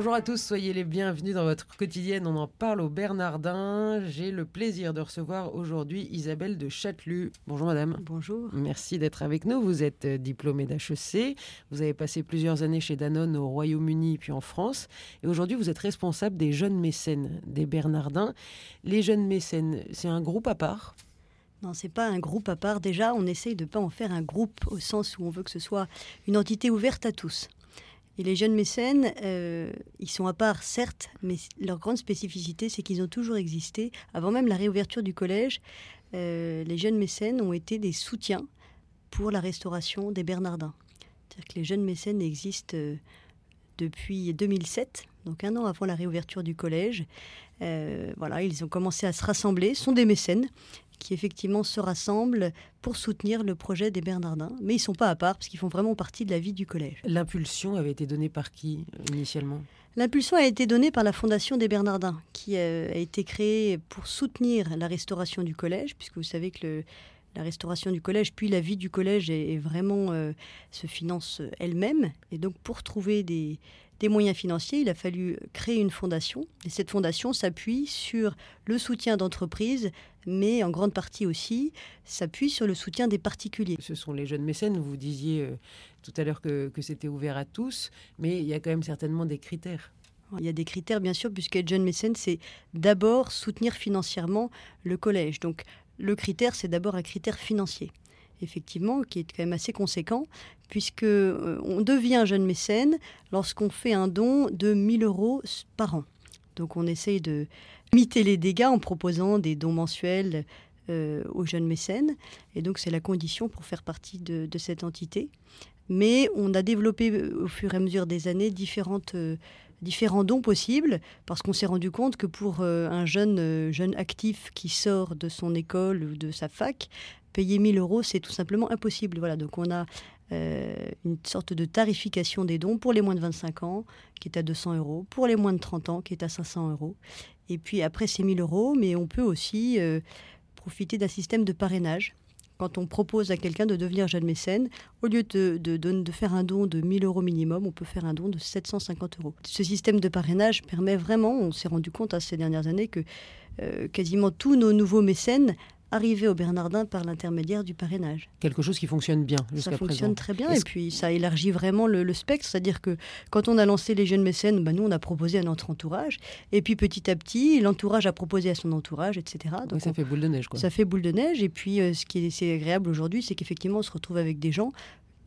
Bonjour à tous, soyez les bienvenus dans votre quotidienne. On en parle au Bernardin. J'ai le plaisir de recevoir aujourd'hui Isabelle de Châtelus. Bonjour madame. Bonjour. Merci d'être avec nous. Vous êtes euh, diplômée d'HEC. Vous avez passé plusieurs années chez Danone au Royaume-Uni puis en France. Et aujourd'hui, vous êtes responsable des jeunes mécènes des Bernardins. Les jeunes mécènes, c'est un groupe à part? Non, c'est pas un groupe à part. Déjà, on essaye de pas en faire un groupe au sens où on veut que ce soit une entité ouverte à tous. Les jeunes mécènes, euh, ils sont à part, certes, mais leur grande spécificité, c'est qu'ils ont toujours existé. Avant même la réouverture du collège, euh, les jeunes mécènes ont été des soutiens pour la restauration des Bernardins. C'est-à-dire que les jeunes mécènes existent euh, depuis 2007, donc un an avant la réouverture du collège. voilà, ils ont commencé à se rassembler, sont des mécènes qui effectivement se rassemblent pour soutenir le projet des Bernardins. Mais ils ne sont pas à part parce qu'ils font vraiment partie de la vie du collège. L'impulsion avait été donnée par qui euh, initialement? L'impulsion a été donnée par la Fondation des Bernardins, qui euh, a été créée pour soutenir la restauration du collège, puisque vous savez que le, la restauration du collège, puis la vie du collège est, vraiment euh, se finance elle-même. Et donc pour trouver des, des moyens financiers, il a fallu créer une fondation. Et cette fondation s'appuie sur le soutien d'entreprises, mais en grande partie aussi s'appuie sur le soutien des particuliers. Ce sont les jeunes mécènes, vous disiez euh, tout à l'heure que, c'était ouvert à tous, mais il y a quand même certainement des critères. Il y a des critères, bien sûr, puisqu'être jeune mécène, c'est d'abord soutenir financièrement le collège. Donc, le critère, c'est d'abord un critère financier effectivement, qui est quand même assez conséquent, puisque euh, on devient jeune mécène lorsqu'on fait un don de 1000 euros par an. Donc on essaye de limiter les dégâts en proposant des dons mensuels euh, aux jeunes mécènes, et donc c'est la condition pour faire partie de, cette entité. Mais on a développé euh, au fur et à mesure des années différentes différents dons possibles, parce qu'on s'est rendu compte que pour un jeune, jeune actif qui sort de son école ou de sa fac, payer 1000 euros, c'est tout simplement impossible. Voilà, donc on a euh, une sorte de tarification des dons pour les moins de 25 ans, qui est à 200 euros, pour les moins de 30 ans, qui est à 500 euros. Et puis après, c'est 1000 euros, mais on peut aussi euh, profiter d'un système de parrainage. Quand on propose à quelqu'un de devenir jeune mécène, au lieu de, de, faire un don de 1000 euros minimum, on peut faire un don de 750 euros. Ce système de parrainage permet vraiment, on s'est rendu compte à ces dernières années, que euh, quasiment tous nos nouveaux mécènes arriver au Bernardin par l'intermédiaire du parrainage. Quelque chose qui fonctionne bien jusqu'à présent. Ça fonctionne très bien et puis ça élargit vraiment le, spectre. C'est-à-dire que quand on a lancé les jeunes mécènes, ben nous on a proposé à notre entourage et puis petit à petit l'entourage a proposé à son entourage, etc. Donc ça fait boule de neige. Quoi. Ça fait boule de neige et puis euh, ce qui est, agréable aujourd'hui, c'est qu'effectivement on se retrouve avec des gens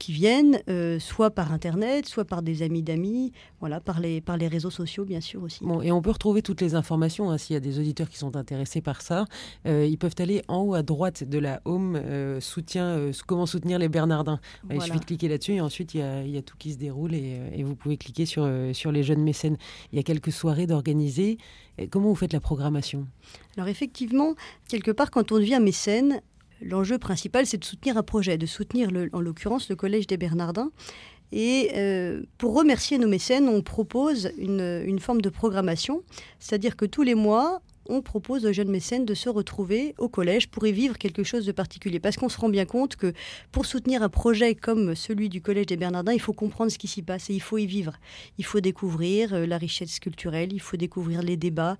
qui viennent euh, soit par Internet, soit par des amis d'amis, voilà, par les, par les réseaux sociaux, bien sûr aussi. Bon, et on peut retrouver toutes les informations, hein, s'il y a des auditeurs qui sont intéressés par ça. Euh, ils peuvent aller en haut à droite de la home, euh, soutien, comment soutenir les Bernardins. Il suffit de cliquer là-dessus et ensuite il y, a, il y a, tout qui se déroule et, et, vous pouvez cliquer sur, sur les jeunes mécènes. Il y a quelques soirées d'organiser. Comment vous faites la programmation? Alors effectivement, quelque part, quand on devient mécène, l'enjeu principal, c'est de soutenir un projet, de soutenir, en l'occurrence, le Collège des Bernardins. Et euh, pour remercier nos mécènes, on propose une, une forme de programmation, c'est-à-dire que tous les mois, on propose aux jeunes mécènes de se retrouver au collège pour y vivre quelque chose de particulier. Parce qu'on se rend bien compte que pour soutenir un projet comme celui du Collège des Bernardins, il faut comprendre ce qui s'y passe et il faut y vivre. Il faut découvrir euh, la richesse culturelle, il faut découvrir les débats,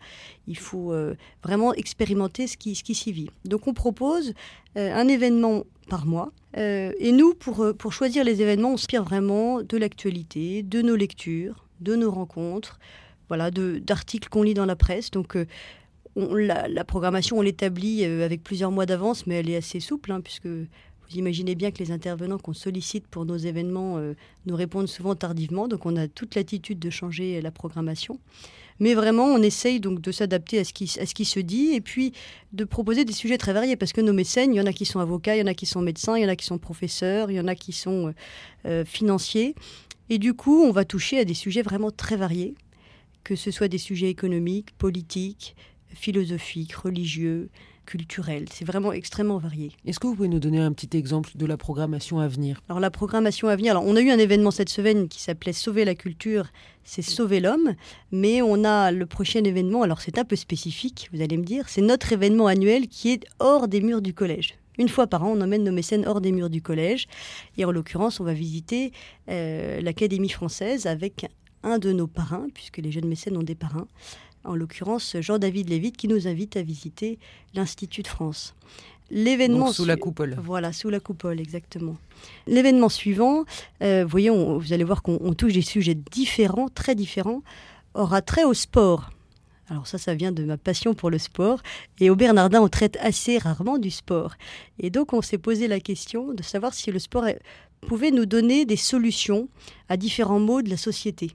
il faut euh, vraiment expérimenter ce qui, ce qui s'y vit. Donc on propose euh, un événement par mois. et nous, pour, pour choisir les événements, on s'inspire vraiment de l'actualité, de nos lectures, de nos rencontres, voilà, d'articles qu'on lit dans la presse. Donc la, programmation, on l'établit euh, avec plusieurs mois d'avance, mais elle est assez souple, hein, puisque vous imaginez bien que les intervenants qu'on sollicite pour nos événements euh, nous répondent souvent tardivement, donc on a toute l'attitude de changer la programmation. Mais vraiment, on essaye donc de s'adapter à, ce qui, se dit et puis de proposer des sujets très variés parce que nos mécènes, il y en a qui sont avocats, il y en a qui sont médecins, il y en a qui sont professeurs, il y en a qui sont euh, financiers. Et du coup, on va toucher à des sujets vraiment très variés, que ce soit des sujets économiques, politiques, philosophiques, religieux, culturels. C'est vraiment extrêmement varié. Est-ce que vous pouvez nous donner un petit exemple de la programmation à venir? Alors la programmation à venir, alors on a eu un événement cette semaine qui s'appelait Sauver la culture, c'est Sauver l'homme, mais on a le prochain événement, alors c'est un peu spécifique, vous allez me dire, c'est notre événement annuel qui est hors des murs du collège. Une fois par an, on emmène nos mécènes hors des murs du collège. Et en l'occurrence, on va visiter euh, l'Académie française avec un de nos parrains, puisque les jeunes mécènes ont des parrains. En l'occurrence, Jean-David Lévite, qui nous invite à visiter l'Institut de France. L'événement sous la coupole. Voilà, sous la coupole, exactement. L'événement suivant, euh, voyons, vous allez voir qu'on touche des sujets différents, très différents, aura trait au sport. Alors ça, ça vient de ma passion pour le sport. Et au Bernardin, on traite assez rarement du sport. Et donc, on s'est posé la question de savoir si le sport pouvait nous donner des solutions à différents maux de la société.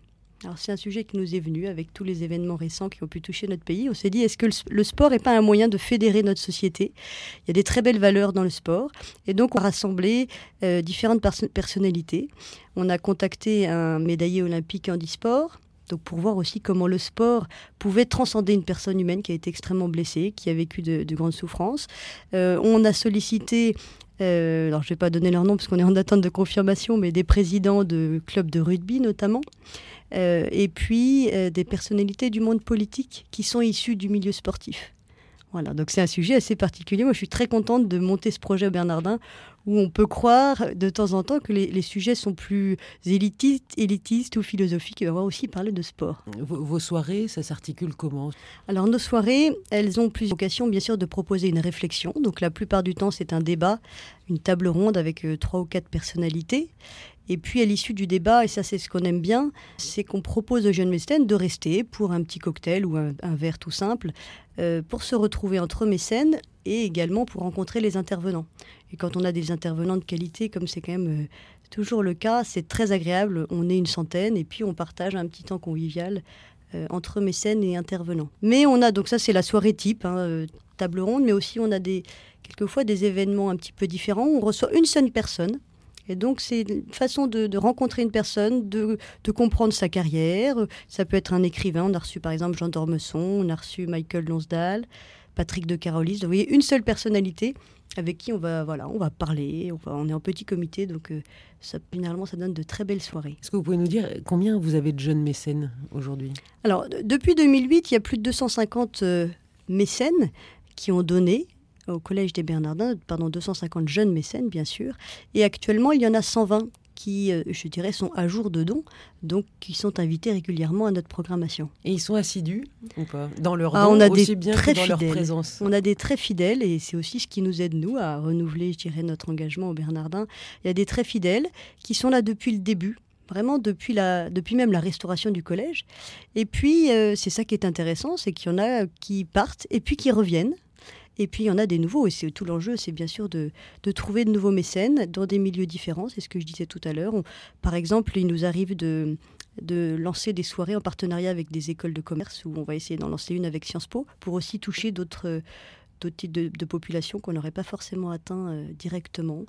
C'est un sujet qui nous est venu avec tous les événements récents qui ont pu toucher notre pays. On s'est dit, est-ce que le sport n'est pas un moyen de fédérer notre société? Il y a des très belles valeurs dans le sport. Et donc on a rassemblé euh, différentes personnalités. On a contacté un médaillé olympique handisport, donc pour voir aussi comment le sport pouvait transcender une personne humaine qui a été extrêmement blessée, qui a vécu de, grandes souffrances. Euh, on a sollicité, euh, alors je ne vais pas donner leur nom parce qu'on est en attente de confirmation, mais des présidents de clubs de rugby notamment. Euh, et puis des personnalités du monde politique qui sont issues du milieu sportif. Voilà, donc c'est un sujet assez particulier. Moi, je suis très contente de monter ce projet au Bernardin où on peut croire de temps en temps que les, sujets sont plus élitistes, élitistes ou philosophiques. Et on va aussi parler de sport. Vos, soirées, ça s'articule comment? Alors, nos soirées, elles ont plusieurs vocations, bien sûr, de proposer une réflexion. Donc, la plupart du temps, c'est un débat, une table ronde avec euh, trois ou quatre personnalités. Et puis à l'issue du débat, et ça c'est ce qu'on aime bien, c'est qu'on propose aux jeunes mécènes de rester pour un petit cocktail ou un, verre tout simple, euh, pour se retrouver entre mécènes et également pour rencontrer les intervenants. Et quand on a des intervenants de qualité, comme c'est quand même euh, toujours le cas, c'est très agréable. On est une centaine et puis on partage un petit temps convivial euh, entre mécènes et intervenants. Mais on a, donc ça c'est la soirée type, hein, table ronde, mais aussi on a des, quelquefois des événements un petit peu différents. On reçoit une seule personne et donc, c'est une façon de, rencontrer une personne, de, comprendre sa carrière. Ça peut être un écrivain. On a reçu, par exemple, Jean d'Ormesson, on a reçu Michael Lonsdal, Patrick de Carolis. Vous voyez, une seule personnalité avec qui on va, voilà, on va parler. On, est en petit comité, donc euh, ça, généralement, ça donne de très belles soirées. Est-ce que vous pouvez nous dire combien vous avez de jeunes mécènes aujourd'hui? Alors, depuis 2008, il y a plus de 250 euh, mécènes qui ont donné au Collège des Bernardins, pardon, 250 jeunes mécènes, bien sûr. Et actuellement, il y en a 120 qui, euh, je dirais, sont à jour de dons, donc qui sont invités régulièrement à notre programmation. Et ils sont assidus ou pas? Dans leur ah, on a aussi des bien très dans leur présence On a des très fidèles, et c'est aussi ce qui nous aide, nous, à renouveler, je dirais, notre engagement au Bernardin. Il y a des très fidèles qui sont là depuis le début, vraiment depuis, la, depuis même la restauration du collège. Et puis, euh, c'est ça qui est intéressant, c'est qu'il y en a qui partent et puis qui reviennent et puis il y en a des nouveaux, et c'est tout l'enjeu, c'est bien sûr de, trouver de nouveaux mécènes dans des milieux différents, c'est ce que je disais tout à l'heure. Par exemple, il nous arrive de, de lancer des soirées en partenariat avec des écoles de commerce, où on va essayer d'en lancer une avec Sciences Po, pour aussi toucher d'autres types de, populations qu'on n'aurait pas forcément atteint euh, directement.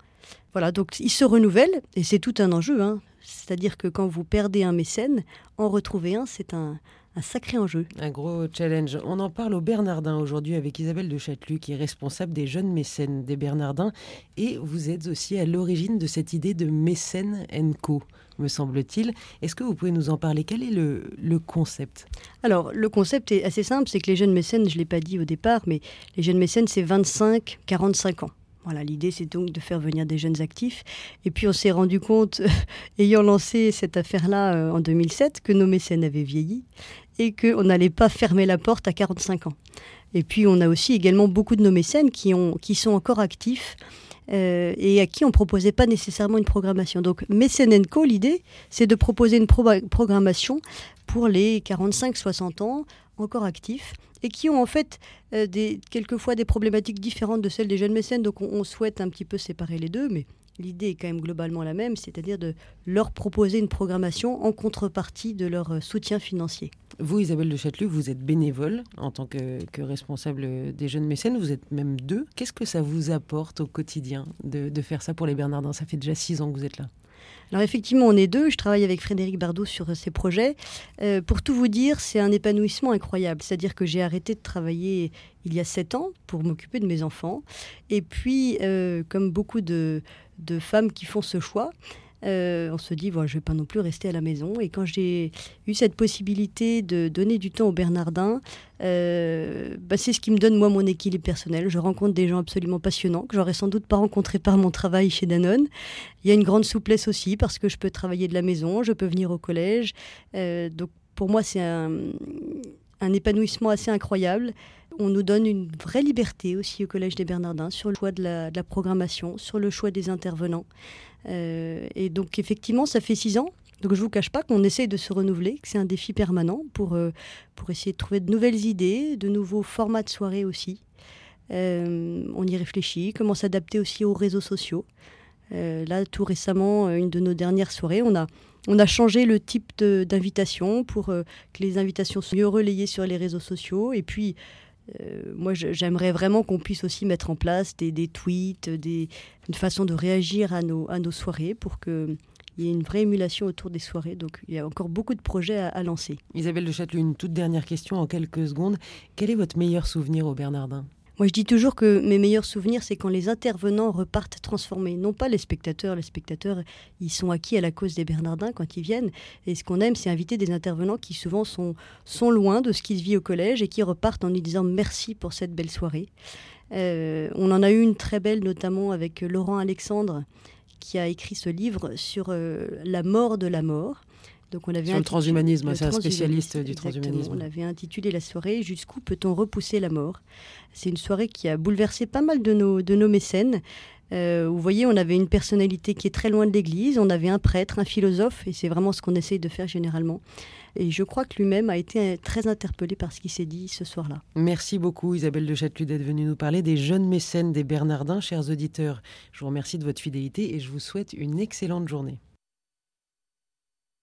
Voilà, donc ils se renouvellent, et c'est tout un enjeu. Hein. C'est-à-dire que quand vous perdez un mécène, en retrouver un, c'est un, un sacré enjeu. Un gros challenge. On en parle au Bernardin aujourd'hui avec Isabelle de Châtelus, qui est responsable des jeunes mécènes des Bernardins. Et vous êtes aussi à l'origine de cette idée de mécène co, me semble-t-il. Est-ce que vous pouvez nous en parler? Quel est le, le concept? Alors, le concept est assez simple c'est que les jeunes mécènes, je ne l'ai pas dit au départ, mais les jeunes mécènes, c'est 25-45 ans. Voilà, l'idée c'est donc de faire venir des jeunes actifs. Et puis on s'est rendu compte, ayant lancé cette affaire-là euh, en 2007, que nos mécènes avaient vieilli et qu'on n'allait pas fermer la porte à 45 ans. Et puis on a aussi également beaucoup de nos mécènes qui, ont, qui sont encore actifs euh, et à qui on ne proposait pas nécessairement une programmation. Donc Mécène Co, l'idée, c'est de proposer une programmation pour les 45-60 ans encore actifs et qui ont en fait euh, des, quelquefois des problématiques différentes de celles des jeunes mécènes. Donc on, souhaite un petit peu séparer les deux, mais l'idée est quand même globalement la même, c'est-à-dire de leur proposer une programmation en contrepartie de leur euh, soutien financier. Vous, Isabelle de Châtelus, vous êtes bénévole en tant que, responsable des jeunes mécènes, vous êtes même deux. Qu'est-ce que ça vous apporte au quotidien de, de faire ça pour les Bernardins? Ça fait déjà six ans que vous êtes là. Alors effectivement, on est deux. Je travaille avec Frédéric Bardot sur ces projets. Euh, pour tout vous dire, c'est un épanouissement incroyable. C'est-à-dire que j'ai arrêté de travailler il y a sept ans pour m'occuper de mes enfants. Et puis, euh, comme beaucoup de femmes qui font ce choix, euh, on se dit, bon, je ne vais pas non plus rester à la maison. Et quand j'ai eu cette possibilité de donner du temps aux Bernardins, euh, bah, c'est ce qui me donne, moi, mon équilibre personnel. Je rencontre des gens absolument passionnants que j'aurais sans doute pas rencontrés par mon travail chez Danone. Il y a une grande souplesse aussi parce que je peux travailler de la maison, je peux venir au collège. Euh, donc, pour moi, c'est un épanouissement assez incroyable. On nous donne une vraie liberté aussi au Collège des Bernardins sur le choix de la, programmation, sur le choix des intervenants. Euh, et donc effectivement, ça fait six ans. Donc je ne vous cache pas qu'on essaye de se renouveler, que c'est un défi permanent pour, euh, pour essayer de trouver de nouvelles idées, de nouveaux formats de soirée aussi. Euh, on y réfléchit, comment s'adapter aussi aux réseaux sociaux. là, tout récemment, une de nos dernières soirées, on a, on a changé le type d'invitation pour que les invitations soient mieux relayées sur les réseaux sociaux. Et puis, euh, moi, j'aimerais vraiment qu'on puisse aussi mettre en place des, tweets, des, une façon de réagir à nos, à nos soirées pour qu'il y ait une vraie émulation autour des soirées. Donc, il y a encore beaucoup de projets à, à lancer. Isabelle de Châtelet, une toute dernière question en quelques secondes. Quel est votre meilleur souvenir au Bernardin moi, je dis toujours que mes meilleurs souvenirs, c'est quand les intervenants repartent transformés. Non pas les spectateurs. Les spectateurs, ils sont acquis à la cause des Bernardins quand ils viennent. Et ce qu'on aime, c'est inviter des intervenants qui souvent sont, sont loin de ce qui se vit au collège et qui repartent en nous disant merci pour cette belle soirée. Euh, on en a eu une très belle, notamment avec Laurent Alexandre, qui a écrit ce livre sur euh, la mort de la mort. Donc on avait Sur le transhumanisme, c'est un spécialiste du transhumanisme. On avait intitulé la soirée Jusqu'où peut-on repousser la mort? C'est une soirée qui a bouleversé pas mal de nos, de nos mécènes. Euh, vous voyez, on avait une personnalité qui est très loin de l'Église, on avait un prêtre, un philosophe, et c'est vraiment ce qu'on essaye de faire généralement. Et je crois que lui-même a été très interpellé par ce qui s'est dit ce soir-là. Merci beaucoup Isabelle de Châtelut d'être venue nous parler des jeunes mécènes des Bernardins, chers auditeurs. Je vous remercie de votre fidélité et je vous souhaite une excellente journée.